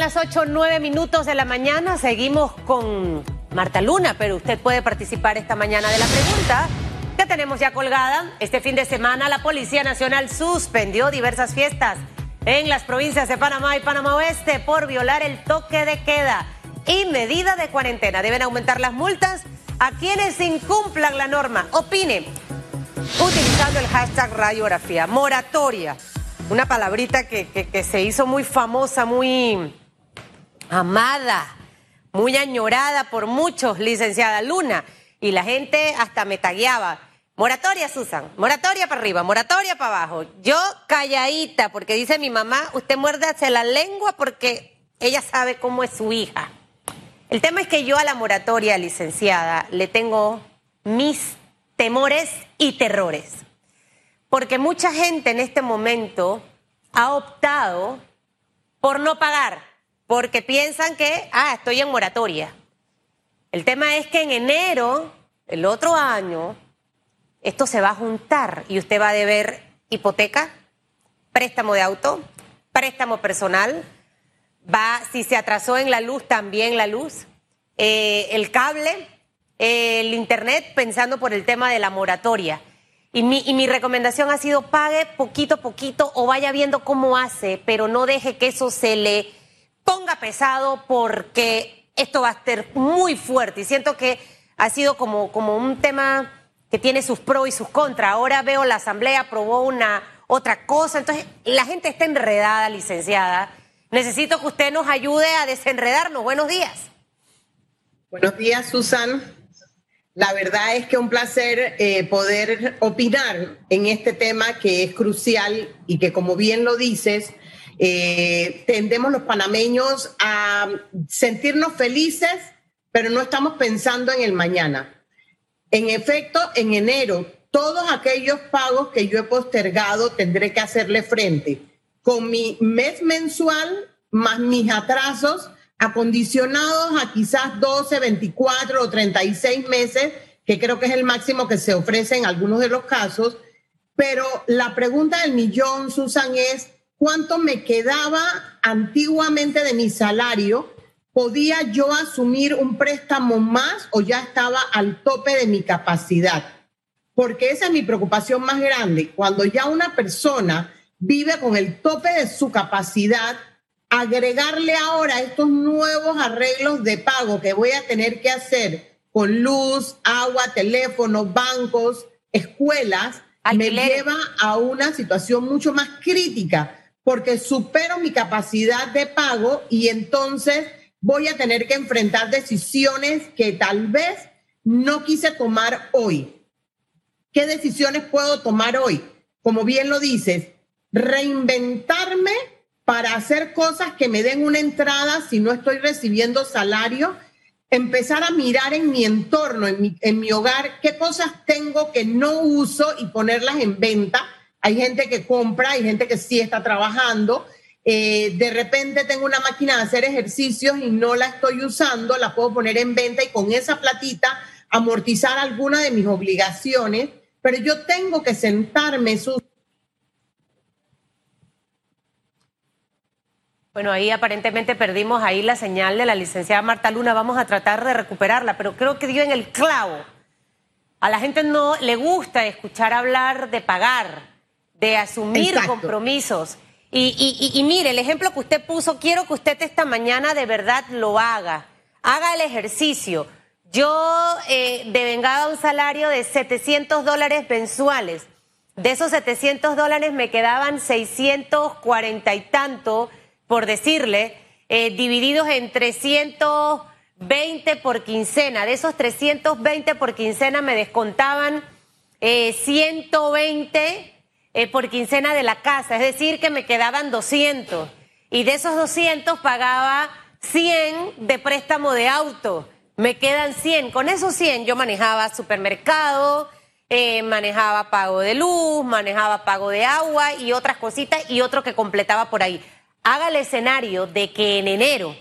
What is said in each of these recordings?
las 8 9 minutos de la mañana. Seguimos con Marta Luna, pero usted puede participar esta mañana de la pregunta que tenemos ya colgada. Este fin de semana la Policía Nacional suspendió diversas fiestas en las provincias de Panamá y Panamá Oeste por violar el toque de queda y medida de cuarentena. Deben aumentar las multas a quienes incumplan la norma. Opine utilizando el hashtag radiografía. Moratoria una palabrita que, se hizo muy famosa, muy amada, muy añorada por muchos, licenciada Luna, y la gente hasta me tagueaba. Moratoria, Susan, moratoria para arriba, moratoria para abajo. Yo calladita, porque dice mi mamá, usted hacia la lengua porque ella sabe cómo es su hija. El tema es que yo a la moratoria, licenciada, le tengo mis temores y terrores. Porque mucha gente en este momento ha optado por no pagar, porque piensan que, ah, estoy en moratoria. El tema es que en enero, el otro año, esto se va a juntar y usted va a deber hipoteca, préstamo de auto, préstamo personal, va, si se atrasó en la luz, también la luz, eh, el cable, el internet, pensando por el tema de la moratoria. Y mi, y mi recomendación ha sido pague poquito a poquito o vaya viendo cómo hace, pero no deje que eso se le ponga pesado porque esto va a ser muy fuerte. Y siento que ha sido como, como un tema que tiene sus pros y sus contras. Ahora veo la Asamblea aprobó una otra cosa. Entonces, la gente está enredada, licenciada. Necesito que usted nos ayude a desenredarnos. Buenos días. Buenos días, Susan. La verdad es que un placer eh, poder opinar en este tema que es crucial y que, como bien lo dices, eh, tendemos los panameños a sentirnos felices, pero no estamos pensando en el mañana. En efecto, en enero, todos aquellos pagos que yo he postergado tendré que hacerle frente con mi mes mensual más mis atrasos acondicionados a quizás 12, 24 o 36 meses, que creo que es el máximo que se ofrece en algunos de los casos. Pero la pregunta del millón, Susan, es cuánto me quedaba antiguamente de mi salario. ¿Podía yo asumir un préstamo más o ya estaba al tope de mi capacidad? Porque esa es mi preocupación más grande. Cuando ya una persona vive con el tope de su capacidad, agregarle ahora estos nuevos arreglos de pago que voy a tener que hacer con luz, agua, teléfono, bancos, escuelas, me lleva a una situación mucho más crítica porque supero mi capacidad de pago y entonces voy a tener que enfrentar decisiones que tal vez no quise tomar hoy. ¿Qué decisiones puedo tomar hoy? Como bien lo dices, reinventarme para hacer cosas que me den una entrada si no estoy recibiendo salario, empezar a mirar en mi entorno, en mi, en mi hogar, qué cosas tengo que no uso y ponerlas en venta. Hay gente que compra, hay gente que sí está trabajando. Eh, de repente tengo una máquina de hacer ejercicios y no la estoy usando, la puedo poner en venta y con esa platita amortizar alguna de mis obligaciones, pero yo tengo que sentarme, sus Bueno, ahí aparentemente perdimos ahí la señal de la licenciada Marta Luna. Vamos a tratar de recuperarla, pero creo que dio en el clavo. A la gente no le gusta escuchar hablar de pagar, de asumir compromisos. Y, mire, el ejemplo que usted puso, quiero que usted esta mañana de verdad lo haga. Haga el ejercicio. Yo eh, devengaba un salario de 700 dólares mensuales. De esos 700 dólares me quedaban 640 y tanto por decirle, eh, divididos en 320 por quincena. De esos 320 por quincena me descontaban 120 eh, eh, por quincena de la casa, es decir, que me quedaban 200. Y de esos 200 pagaba 100 de préstamo de auto. Me quedan 100. Con esos 100 yo manejaba supermercado, manejaba pago de luz, manejaba pago de agua y otras cositas y otro que completaba por ahí haga el escenario de que en enero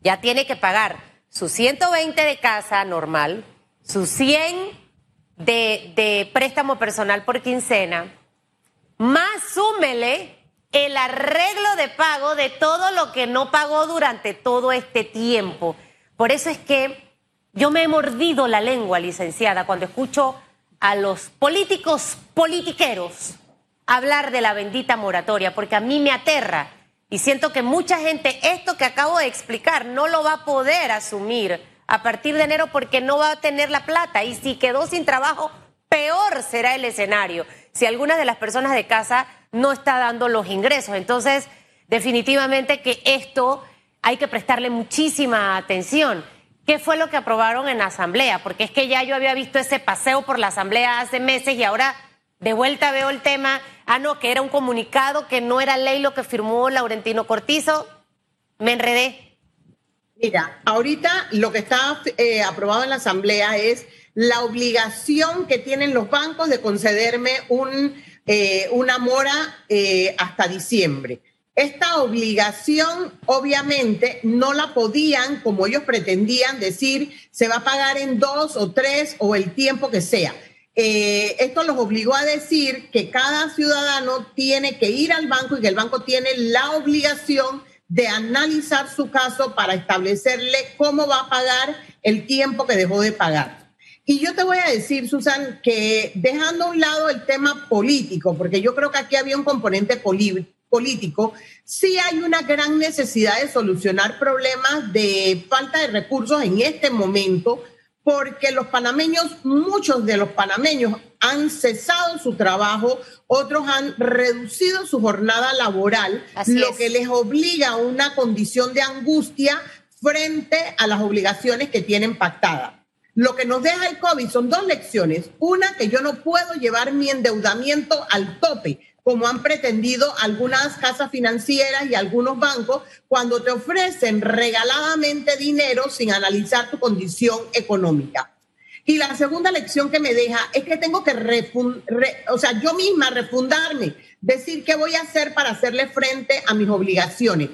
ya tiene que pagar sus 120 de casa normal, sus 100 de, préstamo personal por quincena, más súmele el arreglo de pago de todo lo que no pagó durante todo este tiempo. Por eso es que yo me he mordido la lengua, licenciada, cuando escucho a los políticos politiqueros hablar de la bendita moratoria, porque a mí me aterra. Y siento que mucha gente esto que acabo de explicar no lo va a poder asumir a partir de enero porque no va a tener la plata. Y si quedó sin trabajo, peor será el escenario si alguna de las personas de casa no está dando los ingresos. Entonces, definitivamente que esto hay que prestarle muchísima atención. ¿Qué fue lo que aprobaron en la Asamblea? Porque es que ya yo había visto ese paseo por la Asamblea hace meses y ahora de vuelta veo el tema. Ah, no, que era un comunicado, que no era ley lo que firmó Laurentino Cortizo. Me enredé. Mira, ahorita lo que está eh, aprobado en la Asamblea es la obligación que tienen los bancos de concederme un, eh, una mora eh, hasta diciembre. Esta obligación, obviamente, no la podían, como ellos pretendían, decir se va a pagar en dos o tres o el tiempo que sea. Eh, esto los obligó a decir que cada ciudadano tiene que ir al banco y que el banco tiene la obligación de analizar su caso para establecerle cómo va a pagar el tiempo que dejó de pagar. Y yo te voy a decir, Susan, que dejando a un lado el tema político, porque yo creo que aquí había un componente político, sí hay una gran necesidad de solucionar problemas de falta de recursos en este momento, porque los panameños, muchos de los panameños han cesado su trabajo, otros han reducido su jornada laboral, lo que les obliga a una condición de angustia frente a las obligaciones que tienen pactadas. Lo que nos deja el COVID son dos lecciones. Una, que yo no puedo llevar mi endeudamiento al tope, como han pretendido algunas casas financieras y algunos bancos cuando te ofrecen regaladamente dinero sin analizar tu condición económica. Y la segunda lección que me deja es que tengo que, o sea, yo misma refundarme, decir qué voy a hacer para hacerle frente a mis obligaciones.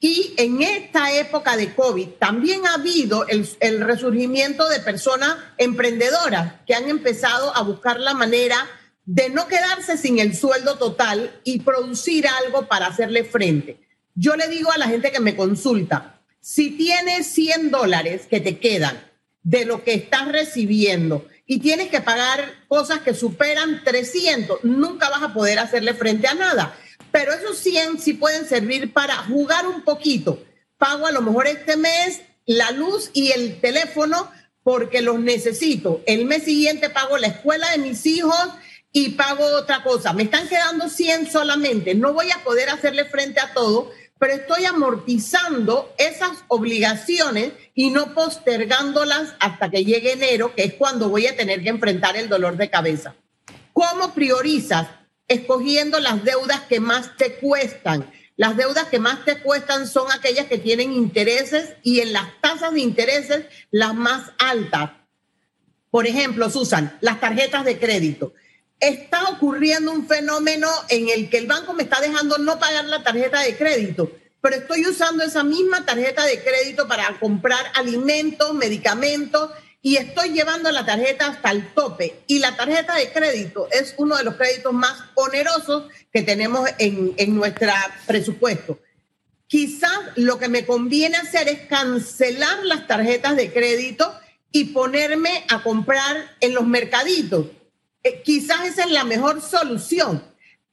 Y en esta época de COVID también ha habido el, resurgimiento de personas emprendedoras que han empezado a buscar la manera de no quedarse sin el sueldo total y producir algo para hacerle frente. Yo le digo a la gente que me consulta, si tienes 100 dólares que te quedan de lo que estás recibiendo y tienes que pagar cosas que superan 300, nunca vas a poder hacerle frente a nada. Pero esos 100 sí pueden servir para jugar un poquito. Pago a lo mejor este mes la luz y el teléfono porque los necesito. El mes siguiente pago la escuela de mis hijos y pago otra cosa. Me están quedando 100 solamente. No voy a poder hacerle frente a todo, pero estoy amortizando esas obligaciones y no postergándolas hasta que llegue enero, que es cuando voy a tener que enfrentar el dolor de cabeza. ¿Cómo priorizas? Escogiendo las deudas que más te cuestan. Las deudas que más te cuestan son aquellas que tienen intereses y en las tasas de intereses las más altas. Por ejemplo, Susan, las tarjetas de crédito está ocurriendo un fenómeno en el que el banco me está dejando no pagar la tarjeta de crédito, pero estoy usando esa misma tarjeta de crédito para comprar alimentos, medicamentos y estoy llevando la tarjeta hasta el tope. Y la tarjeta de crédito es uno de los créditos más onerosos que tenemos en, en nuestro presupuesto. Quizás lo que me conviene hacer es cancelar las tarjetas de crédito y ponerme a comprar en los mercaditos eh, quizás esa es la mejor solución,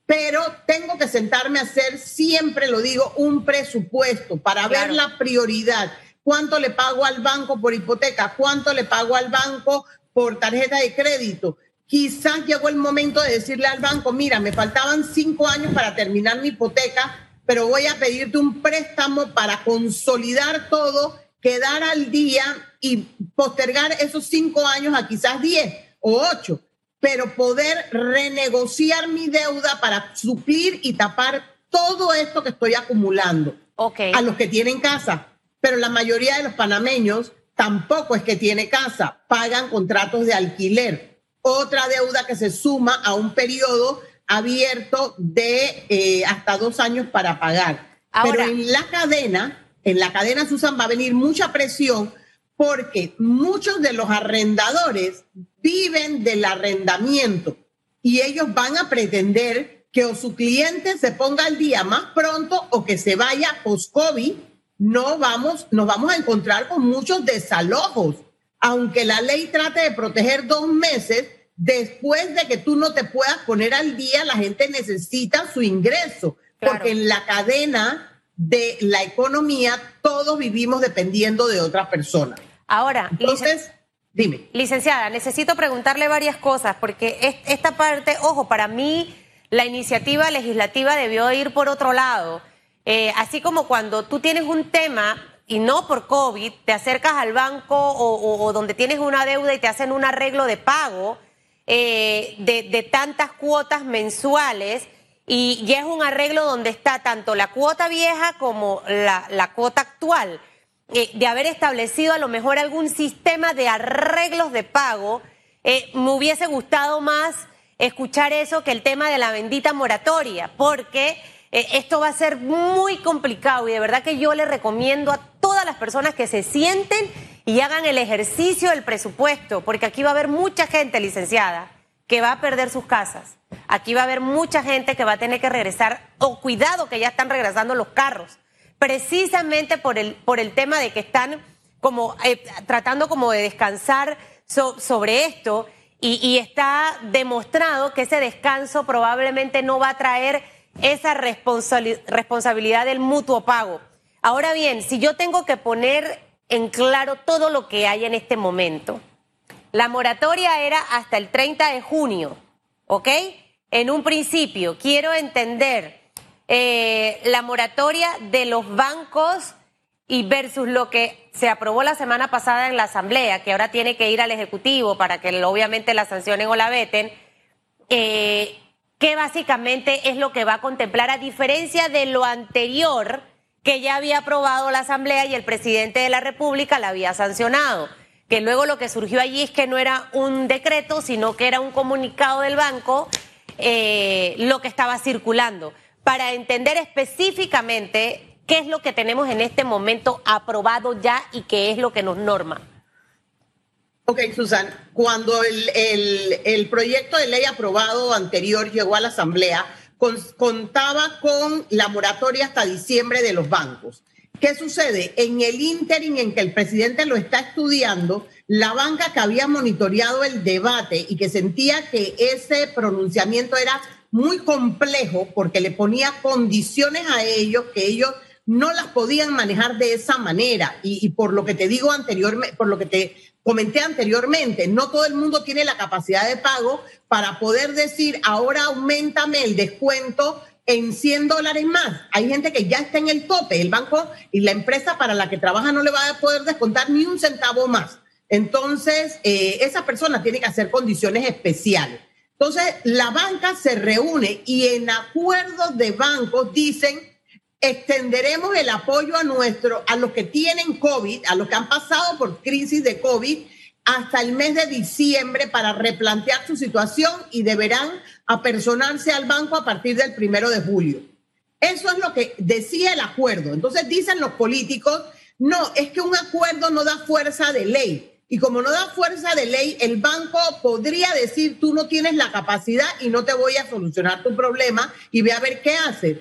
pero tengo que sentarme a hacer, siempre lo digo, un presupuesto para ver la prioridad. ¿Cuánto le pago al banco por hipoteca? ¿Cuánto le pago al banco por tarjeta de crédito? Quizás llegó el momento de decirle al banco, mira, me faltaban cinco años para terminar mi hipoteca, pero voy a pedirte un préstamo para consolidar todo, quedar al día y postergar esos cinco años a quizás diez o ocho pero poder renegociar mi deuda para suplir y tapar todo esto que estoy acumulando a los que tienen casa. Pero la mayoría de los panameños tampoco es que tiene casa, pagan contratos de alquiler. Otra deuda que se suma a un periodo abierto de eh, hasta dos años para pagar. Pero en la cadena, en la cadena, Susan, va a venir mucha presión porque muchos de los arrendadores viven del arrendamiento y ellos van a pretender que o su cliente se ponga al día más pronto o que se vaya post-COVID, no vamos, nos vamos a encontrar con muchos desalojos. Aunque la ley trate de proteger dos meses, después de que tú no te puedas poner al día, la gente necesita su ingreso, porque en la cadena de la economía todos vivimos dependiendo de otra persona. Ahora, entonces, dime. Licenciada, necesito preguntarle varias cosas, porque esta parte, ojo, para mí la iniciativa legislativa debió ir por otro lado. Eh, así como cuando tú tienes un tema y no por COVID, te acercas al banco o, donde tienes una deuda y te hacen un arreglo de pago eh, de, tantas cuotas mensuales y ya es un arreglo donde está tanto la cuota vieja como la, cuota actual. Eh, de haber establecido a lo mejor algún sistema de arreglos de pago, me hubiese gustado más escuchar eso que el tema de la bendita moratoria, porque eh, esto va a ser muy complicado y de verdad que yo le recomiendo a todas las personas que se sienten y hagan el ejercicio del presupuesto, porque aquí va a haber mucha gente licenciada que va a perder sus casas. Aquí va a haber mucha gente que va a tener que regresar, o cuidado que ya están regresando los carros, precisamente por el, por el tema de que están como eh, tratando como de descansar sobre esto y, está demostrado que ese descanso probablemente no va a traer esa responsabilidad del mutuo pago. Ahora bien, si yo tengo que poner en claro todo lo que hay en este momento, la moratoria era hasta el 30 de junio, ¿ok? En un principio, quiero entender eh, la moratoria de los bancos y versus lo que se aprobó la semana pasada en la Asamblea, que ahora tiene que ir al Ejecutivo para que obviamente la sancionen o la veten, eh, que básicamente es lo que va a contemplar, a diferencia de lo anterior que ya había aprobado la Asamblea y el presidente de la República la había sancionado. Que luego lo que surgió allí es que no era un decreto, sino que era un comunicado del banco eh, lo que estaba circulando. Para entender específicamente ¿Qué es lo que tenemos en este momento aprobado ya y qué es lo que nos norma? Ok, Susan, cuando el, proyecto de ley aprobado anterior llegó a la Asamblea, contaba con la moratoria hasta diciembre de los bancos. ¿Qué sucede? En el ínterin en que el presidente lo está estudiando, la banca que había monitoreado el debate y que sentía que ese pronunciamiento era muy complejo porque le ponía condiciones a ellos que ellos no las podían manejar de esa manera. Y, por lo que te digo anteriormente, por lo que te comenté anteriormente, no todo el mundo tiene la capacidad de pago para poder decir, ahora aumentame el descuento en 100 dólares más. Hay gente que ya está en el tope. El banco y la empresa para la que trabaja no le va a poder descontar ni un centavo más. Entonces, eh, esa persona tiene que hacer condiciones especiales. Entonces, la banca se reúne y en acuerdos de bancos dicen extenderemos el apoyo a nuestro, a los que tienen COVID, a los que han pasado por crisis de COVID, hasta el mes de diciembre para replantear su situación y deberán apersonarse al banco a partir del primero de julio. Eso es lo que decía el acuerdo. Entonces dicen los políticos, no, es que un acuerdo no da fuerza de ley. Y como no da fuerza de ley, el banco podría decir, tú no tienes la capacidad y no te voy a solucionar tu problema y ve a ver qué haces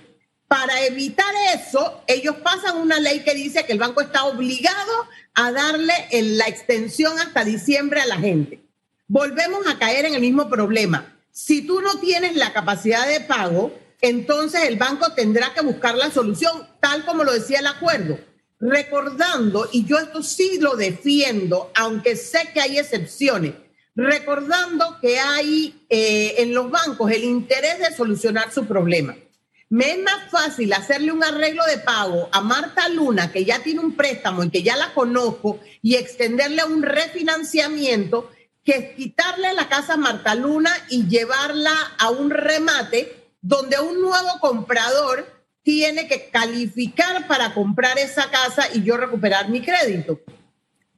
para evitar eso, ellos pasan una ley que dice que el banco está obligado a darle la extensión hasta diciembre a la gente. Volvemos a caer en el mismo problema. Si tú no tienes la capacidad de pago, entonces el banco tendrá que buscar la solución, tal como lo decía el acuerdo. Recordando, y yo esto sí lo defiendo, aunque sé que hay excepciones, recordando que hay eh, en los bancos el interés de solucionar su problema. Me es más fácil hacerle un arreglo de pago a Marta Luna, que ya tiene un préstamo y que ya la conozco, y extenderle un refinanciamiento, que quitarle la casa a Marta Luna y llevarla a un remate donde un nuevo comprador tiene que calificar para comprar esa casa y yo recuperar mi crédito.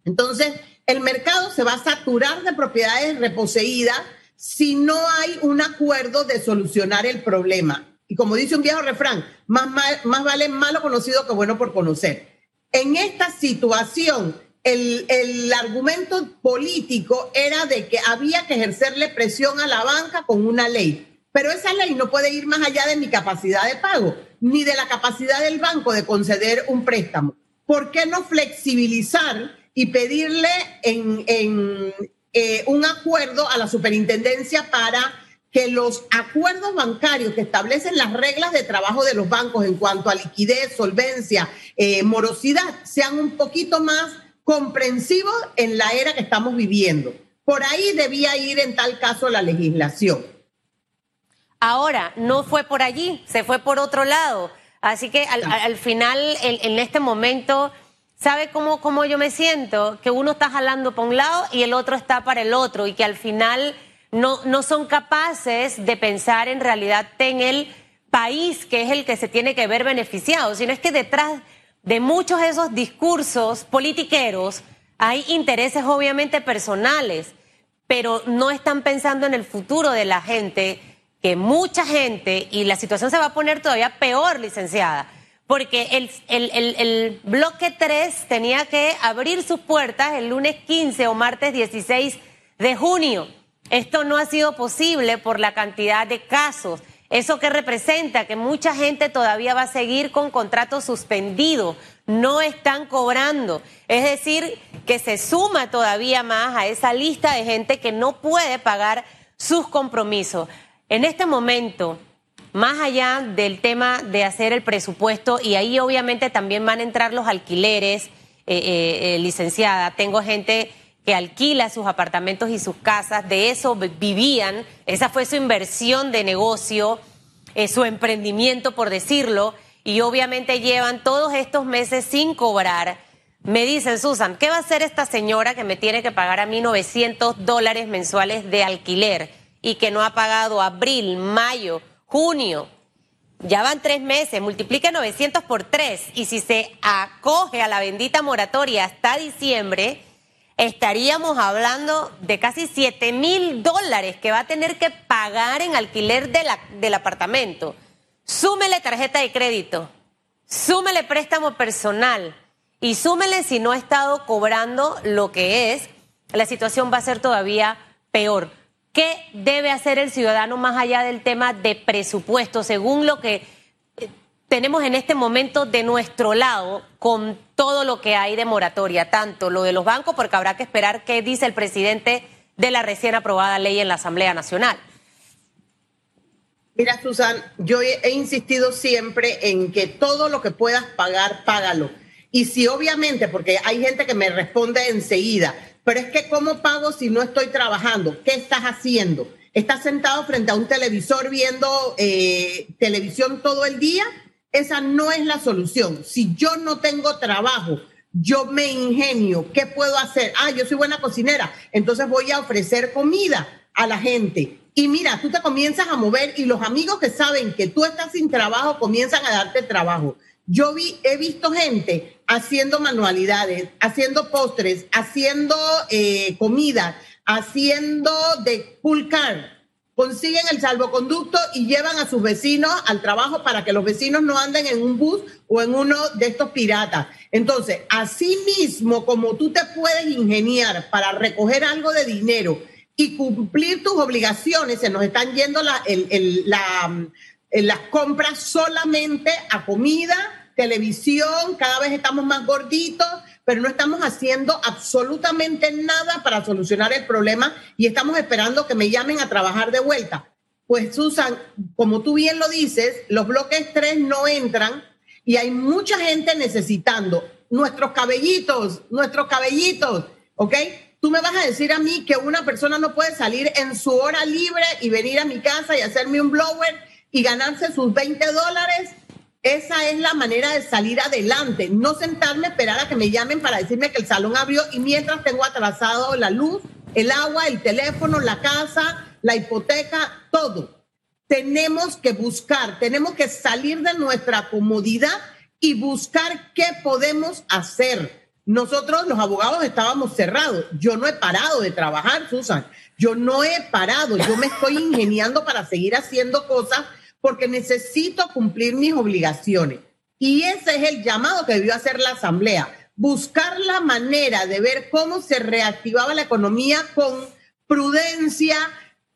Entonces, el mercado se va a saturar de propiedades reposeídas si no hay un acuerdo de solucionar el problema. Y como dice un viejo refrán, más, más vale malo conocido que bueno por conocer. En esta situación, el, el, argumento político era de que había que ejercerle presión a la banca con una ley. pero esa ley no puede ir más allá de mi capacidad de pago, ni de la capacidad del banco de conceder un préstamo. ¿Por qué no flexibilizar y pedirle en, eh, un acuerdo a la superintendencia para que los acuerdos bancarios que establecen las reglas de trabajo de los bancos en cuanto a liquidez, solvencia, eh, morosidad, sean un poquito más comprensivos en la era que estamos viviendo. Por ahí debía ir en tal caso la legislación. Ahora, no fue por allí, se fue por otro lado. Así que al, final, en, este momento, ¿sabe cómo, cómo yo me siento? Que uno está jalando para un lado y el otro está para el otro y que al final no, no son capaces de pensar en realidad en el país que es el que se tiene que ver beneficiado, sino es que detrás de muchos de esos discursos politiqueros hay intereses obviamente personales, pero no están pensando en el futuro de la gente, que mucha gente, y la situación se va a poner todavía peor, licenciada, porque el, el, el, el bloque 3 tenía que abrir sus puertas el lunes 15 o martes 16 de junio. Esto no ha sido posible por la cantidad de casos. ¿Eso que representa? Que mucha gente todavía va a seguir con contratos suspendidos, no están cobrando. Es decir, que se suma todavía más a esa lista de gente que no puede pagar sus compromisos. En este momento, más allá del tema de hacer el presupuesto, y ahí obviamente también van a entrar los alquileres, eh, eh, eh licenciada, tengo gente que alquila sus apartamentos y sus casas, de eso vivían, esa fue su inversión de negocio, eh, su emprendimiento, por decirlo, y obviamente llevan todos estos meses sin cobrar. Me dicen, Susan, ¿qué va a hacer esta señora que me tiene que pagar a mí 900 dólares mensuales de alquiler y que no ha pagado abril, mayo, junio? Ya van tres meses, multiplique 900 por tres y si se acoge a la bendita moratoria hasta diciembre, estaríamos hablando de casi 7 mil dólares que va a tener que pagar en alquiler del apartamento. Súmele tarjeta de crédito, súmele préstamo personal y súmele si no ha estado cobrando lo que es, la situación va a ser todavía peor. ¿Qué debe hacer el ciudadano más allá del tema de presupuesto, según lo que tenemos en este momento de nuestro lado con todo lo que hay de moratoria, tanto lo de los bancos, porque habrá que esperar qué dice el presidente de la recién aprobada ley en la Asamblea Nacional. Mira, Susan, yo he, insistido siempre en que todo lo que puedas pagar, págalo. Y si obviamente, porque hay gente que me responde enseguida, pero es que ¿cómo pago si no estoy trabajando? ¿Qué estás haciendo? ¿Estás sentado frente a un televisor viendo eh, televisión todo el día? Esa no es la solución. Si yo no tengo trabajo, yo me ingenio, ¿qué puedo hacer? Ah, yo soy buena cocinera, entonces voy a ofrecer comida a la gente. Y mira, tú te comienzas a mover y los amigos que saben que tú estás sin trabajo comienzan a darte trabajo. Yo vi, he visto gente haciendo manualidades, haciendo postres, haciendo eh, comida, haciendo de pool car consiguen el salvoconducto y llevan a sus vecinos al trabajo para que los vecinos no anden en un bus o en uno de estos piratas. Entonces, así mismo como tú te puedes ingeniar para recoger algo de dinero y cumplir tus obligaciones, se nos están yendo la, las compras solamente a comida, televisión, cada vez estamos más gorditos, pero no estamos haciendo absolutamente nada para solucionar el problema y estamos esperando que me llamen a trabajar de vuelta. Pues Susan, como tú bien lo dices, los bloques 3 no entran y hay mucha gente necesitando nuestros cabellitos, nuestros cabellitos, ¿ok? Tú me vas a decir a mí que una persona no puede salir en su hora libre y venir a mi casa y hacerme un blower y ganarse sus 20 dólares esa es la manera de salir adelante, no sentarme, esperar a que me llamen para decirme que el salón abrió y mientras tengo atrasado la luz, el agua, el teléfono, la casa, la hipoteca, todo. Tenemos que buscar, tenemos que salir de nuestra comodidad y buscar qué podemos hacer. Nosotros los abogados estábamos cerrados. Yo no he parado de trabajar, Susan. Yo no he parado. Yo me estoy ingeniando para seguir haciendo cosas porque necesito cumplir mis obligaciones. Y ese es el llamado que debió hacer la Asamblea, buscar la manera de ver cómo se reactivaba la economía con prudencia,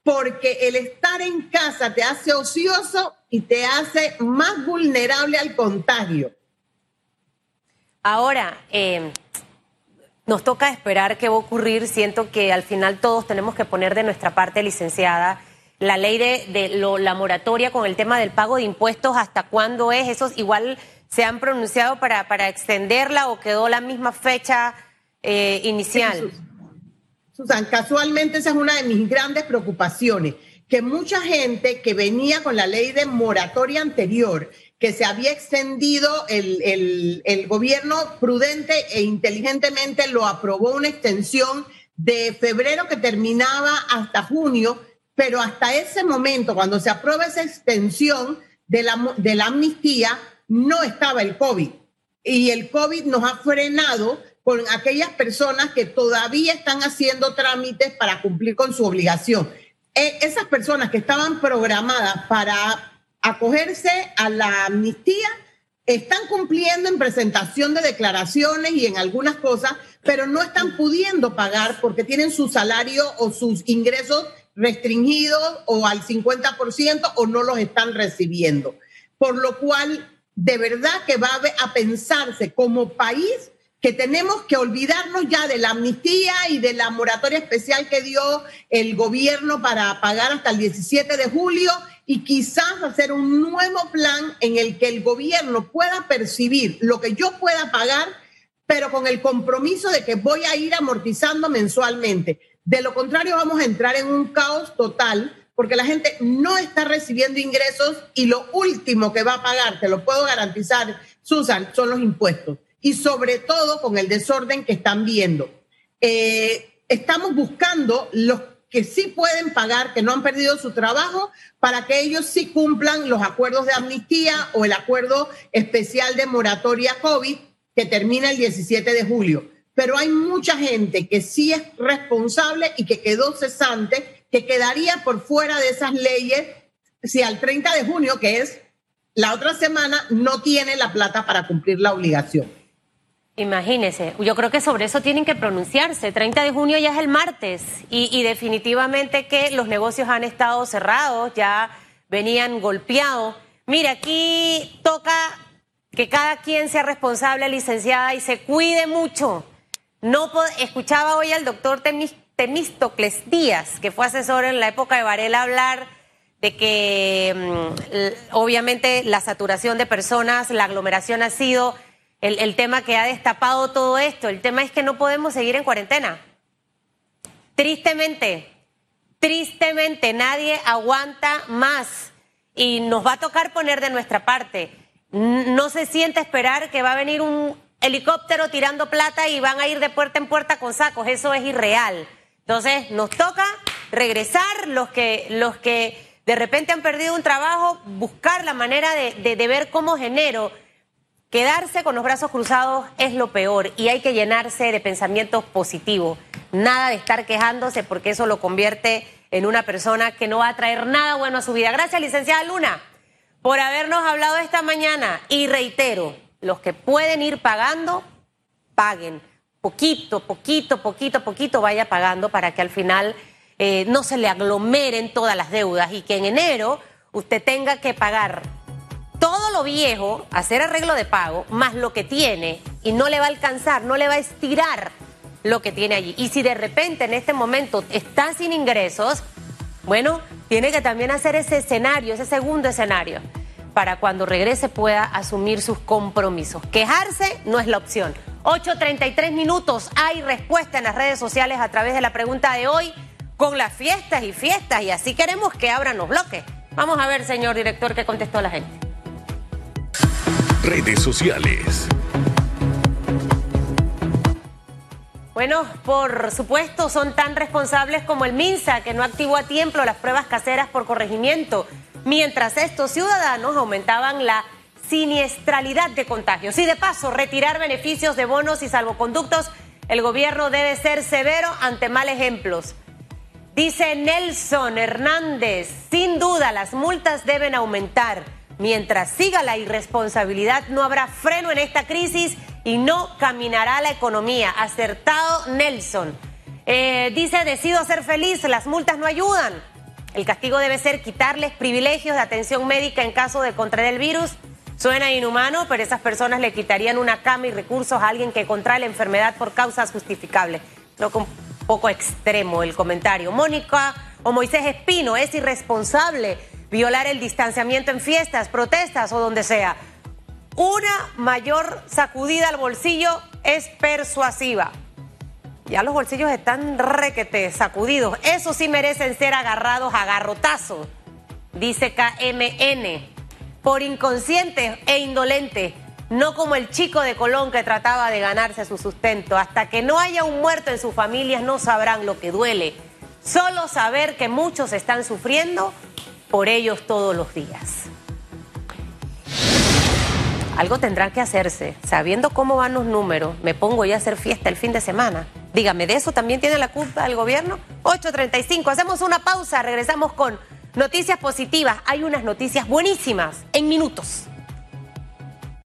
porque el estar en casa te hace ocioso y te hace más vulnerable al contagio. Ahora, eh, nos toca esperar qué va a ocurrir. Siento que al final todos tenemos que poner de nuestra parte, licenciada, la ley de, la moratoria con el tema del pago de impuestos, ¿hasta cuándo es? ¿Esos igual se han pronunciado para, para extenderla o quedó la misma fecha eh, inicial? Susan, casualmente esa es una de mis grandes preocupaciones, que mucha gente que venía con la ley de moratoria anterior, que se había extendido, el, el gobierno prudente e inteligentemente lo aprobó una extensión de febrero que terminaba hasta junio, pero hasta ese momento, cuando se aprueba esa extensión de la, amnistía, no estaba el COVID. Y el COVID nos ha frenado con aquellas personas que todavía están haciendo trámites para cumplir con su obligación. E, esas personas que estaban programadas para acogerse a la amnistía están cumpliendo en presentación de declaraciones y en algunas cosas, pero no están pudiendo pagar porque tienen su salario o sus ingresos restringidos o al 50% o no los están recibiendo. Por lo cual, de verdad que va a pensarse como país que tenemos que olvidarnos ya de la amnistía y de la moratoria especial que dio el gobierno para pagar hasta el 17 de julio y quizás hacer un nuevo plan en el que el gobierno pueda percibir lo que yo pueda pagar, pero con el compromiso de que voy a ir amortizando mensualmente. De lo contrario, vamos a entrar en un caos total porque la gente no está recibiendo ingresos y lo último que va a pagar, te lo puedo garantizar, Susan, son los impuestos y sobre todo con el desorden que están viendo. Eh, estamos buscando los que sí pueden pagar, que no han perdido su trabajo, para que ellos sí cumplan los acuerdos de amnistía o el acuerdo especial de moratoria COVID que termina el 17 de julio. Pero hay mucha gente que sí es responsable y que quedó cesante, que quedaría por fuera de esas leyes si al 30 de junio, que es la otra semana, no tiene la plata para cumplir la obligación. Imagínese, yo creo que sobre eso tienen que pronunciarse. 30 de junio ya es el martes y, definitivamente que los negocios han estado cerrados, ya venían golpeados. Mire, aquí toca que cada quien sea responsable, licenciada, y se cuide mucho. No escuchaba hoy al doctor Temístocles Díaz, que fue asesor en la época de Varela, hablar de que mm, obviamente la saturación de personas, la aglomeración ha sido el, tema que ha destapado todo esto. El tema es que no podemos seguir en cuarentena. Tristemente, tristemente, nadie aguanta más y nos va a tocar poner de nuestra parte. No se siente esperar que va a venir un helicóptero tirando plata y van a ir de puerta en puerta con sacos. Eso es irreal. Entonces, nos toca regresar los que, los que de repente han perdido un trabajo, buscar la manera de, de ver cómo genero Quedarse con los brazos cruzados es lo peor y hay que llenarse de pensamientos positivos. Nada de estar quejándose porque eso lo convierte en una persona que no va a traer nada bueno a su vida. Gracias, licenciada Luna, por habernos hablado esta mañana. Y reitero, los que pueden ir pagando, paguen. Poquito, poquito, poquito, poquito vaya pagando para que al final eh, no se le aglomeren todas las deudas y que en enero usted tenga que pagar todo lo viejo, hacer arreglo de pago, más lo que tiene, y no le va a alcanzar, no le va a estirar lo que tiene allí. Y si de repente en este momento está sin ingresos, bueno, tiene que también hacer ese escenario, ese segundo escenario, para cuando regrese pueda asumir sus compromisos. Quejarse no es la opción. 8.33 minutos, hay respuesta en las redes sociales a través de la pregunta de hoy con las fiestas y fiestas y así queremos que abran los bloques. Vamos a ver, señor director, qué contestó la gente. Redes sociales. Bueno, por supuesto, son tan responsables como el MINSA, que no activó a tiempo las pruebas caseras por corregimiento, mientras estos ciudadanos aumentaban la siniestralidad de contagios. Y de paso, retirar beneficios de bonos y salvoconductos, el gobierno debe ser severo ante mal ejemplos. Dice Nelson Hernández, sin duda las multas deben aumentar. Mientras siga la irresponsabilidad, no habrá freno en esta crisis y no caminará la economía. Acertado Nelson. Eh, dice, decido ser feliz, las multas no ayudan. El castigo debe ser quitarles privilegios de atención médica en caso de contraer el virus. Suena inhumano, pero esas personas le quitarían una cama y recursos a alguien que contrae la enfermedad por causas justificables. Creo que un poco extremo el comentario. Mónica o Moisés Espino, es irresponsable violar el distanciamiento en fiestas, protestas o donde sea. Una mayor sacudida al bolsillo es persuasiva. Ya los bolsillos están requete sacudidos. Eso sí merecen ser agarrados a garrotazos, dice KMN. Por inconsciente e indolente, no como el chico de Colón que trataba de ganarse su sustento. Hasta que no haya un muerto en sus familias no sabrán lo que duele. Solo saber que muchos están sufriendo por ellos todos los días. Algo tendrá que hacerse. Sabiendo cómo van los números, me pongo ya a hacer fiesta el fin de semana. Dígame, ¿de eso también tiene la culpa el gobierno? 8.35, hacemos una pausa, regresamos con noticias positivas. Hay unas noticias buenísimas en minutos.